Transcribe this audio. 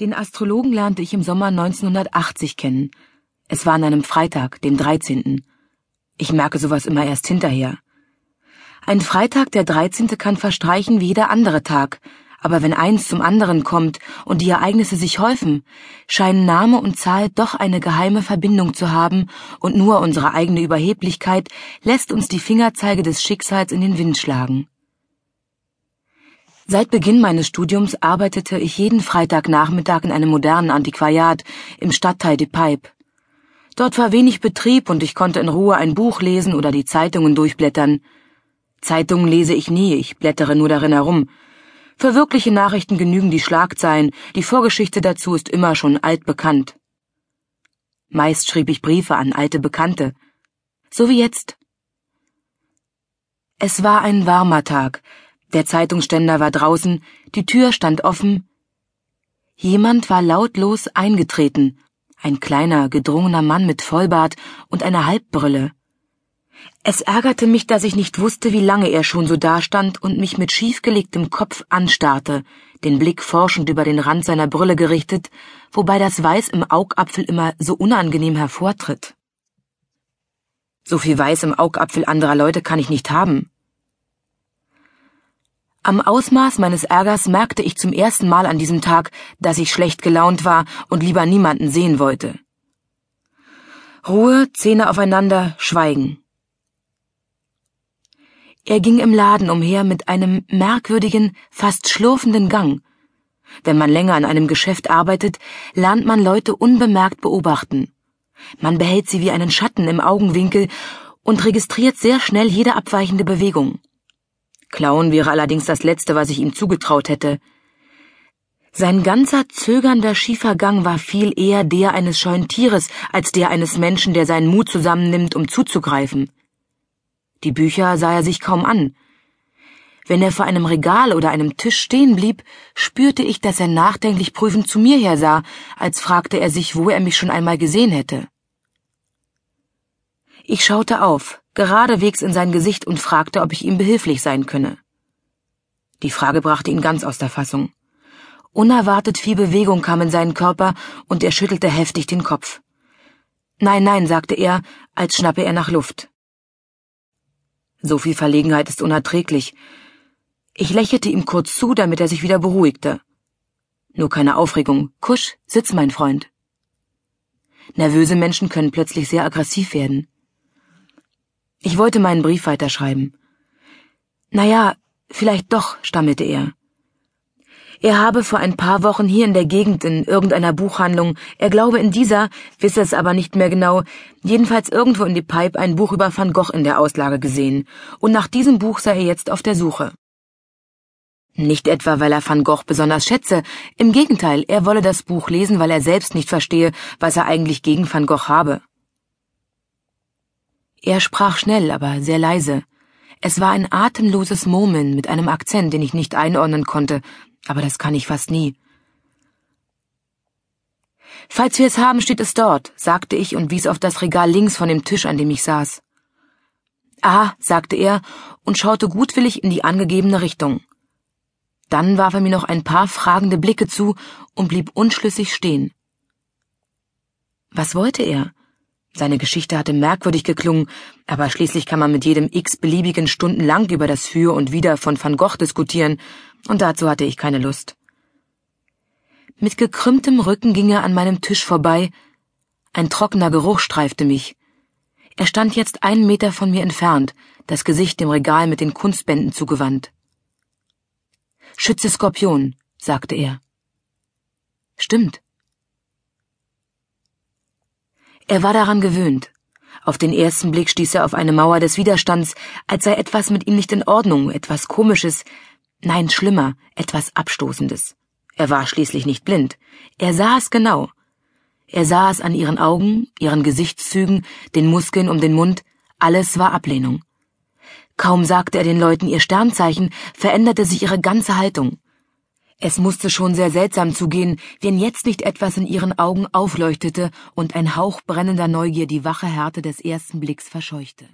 Den Astrologen lernte ich im Sommer 1980 kennen. Es war an einem Freitag, dem 13. Ich merke sowas immer erst hinterher. Ein Freitag, der 13. kann verstreichen wie jeder andere Tag, aber wenn eins zum anderen kommt und die Ereignisse sich häufen, scheinen Name und Zahl doch eine geheime Verbindung zu haben, und nur unsere eigene Überheblichkeit lässt uns die Fingerzeige des Schicksals in den Wind schlagen. Seit Beginn meines Studiums arbeitete ich jeden Freitagnachmittag in einem modernen Antiquariat im Stadtteil de Pipe. Dort war wenig Betrieb und ich konnte in Ruhe ein Buch lesen oder die Zeitungen durchblättern. Zeitungen lese ich nie, ich blättere nur darin herum. Für wirkliche Nachrichten genügen die Schlagzeilen, die Vorgeschichte dazu ist immer schon altbekannt. Meist schrieb ich Briefe an alte Bekannte. So wie jetzt. Es war ein warmer Tag, der Zeitungsständer war draußen, die Tür stand offen. Jemand war lautlos eingetreten, ein kleiner, gedrungener Mann mit Vollbart und einer Halbbrille. Es ärgerte mich, dass ich nicht wusste, wie lange er schon so dastand und mich mit schiefgelegtem Kopf anstarrte, den Blick forschend über den Rand seiner Brille gerichtet, wobei das Weiß im Augapfel immer so unangenehm hervortritt. So viel Weiß im Augapfel anderer Leute kann ich nicht haben. Am Ausmaß meines Ärgers merkte ich zum ersten Mal an diesem Tag, dass ich schlecht gelaunt war und lieber niemanden sehen wollte. Ruhe, Zähne aufeinander, Schweigen. Er ging im Laden umher mit einem merkwürdigen, fast schlurfenden Gang. Wenn man länger an einem Geschäft arbeitet, lernt man Leute unbemerkt beobachten. Man behält sie wie einen Schatten im Augenwinkel und registriert sehr schnell jede abweichende Bewegung. Klauen wäre allerdings das Letzte, was ich ihm zugetraut hätte. Sein ganzer zögernder schiefer Gang war viel eher der eines scheuen Tieres als der eines Menschen, der seinen Mut zusammennimmt, um zuzugreifen. Die Bücher sah er sich kaum an. Wenn er vor einem Regal oder einem Tisch stehen blieb, spürte ich, dass er nachdenklich prüfend zu mir hersah, als fragte er sich, wo er mich schon einmal gesehen hätte. Ich schaute auf, geradewegs in sein Gesicht und fragte, ob ich ihm behilflich sein könne. Die Frage brachte ihn ganz aus der Fassung. Unerwartet viel Bewegung kam in seinen Körper und er schüttelte heftig den Kopf. Nein, nein, sagte er, als schnappe er nach Luft. So viel Verlegenheit ist unerträglich. Ich lächelte ihm kurz zu, damit er sich wieder beruhigte. Nur keine Aufregung. Kusch, sitz, mein Freund. Nervöse Menschen können plötzlich sehr aggressiv werden. Ich wollte meinen Brief weiterschreiben. Naja, vielleicht doch, stammelte er. Er habe vor ein paar Wochen hier in der Gegend in irgendeiner Buchhandlung, er glaube in dieser, wisse es aber nicht mehr genau, jedenfalls irgendwo in die Pipe ein Buch über Van Gogh in der Auslage gesehen, und nach diesem Buch sei er jetzt auf der Suche. Nicht etwa, weil er Van Gogh besonders schätze, im Gegenteil, er wolle das Buch lesen, weil er selbst nicht verstehe, was er eigentlich gegen Van Gogh habe. Er sprach schnell, aber sehr leise. Es war ein atemloses Murmeln mit einem Akzent, den ich nicht einordnen konnte, aber das kann ich fast nie. Falls wir es haben, steht es dort, sagte ich und wies auf das Regal links von dem Tisch, an dem ich saß. Ah, sagte er und schaute gutwillig in die angegebene Richtung. Dann warf er mir noch ein paar fragende Blicke zu und blieb unschlüssig stehen. Was wollte er? Seine Geschichte hatte merkwürdig geklungen, aber schließlich kann man mit jedem x-beliebigen Stunden lang über das Für und Wider von Van Gogh diskutieren, und dazu hatte ich keine Lust. Mit gekrümmtem Rücken ging er an meinem Tisch vorbei, ein trockener Geruch streifte mich. Er stand jetzt einen Meter von mir entfernt, das Gesicht dem Regal mit den Kunstbänden zugewandt. Schütze Skorpion, sagte er. Stimmt. Er war daran gewöhnt. Auf den ersten Blick stieß er auf eine Mauer des Widerstands, als sei etwas mit ihm nicht in Ordnung, etwas Komisches, nein, schlimmer, etwas Abstoßendes. Er war schließlich nicht blind. Er sah es genau. Er sah es an ihren Augen, ihren Gesichtszügen, den Muskeln um den Mund, alles war Ablehnung. Kaum sagte er den Leuten ihr Sternzeichen, veränderte sich ihre ganze Haltung. Es musste schon sehr seltsam zugehen, wenn jetzt nicht etwas in ihren Augen aufleuchtete und ein Hauch brennender Neugier die wache Härte des ersten Blicks verscheuchte.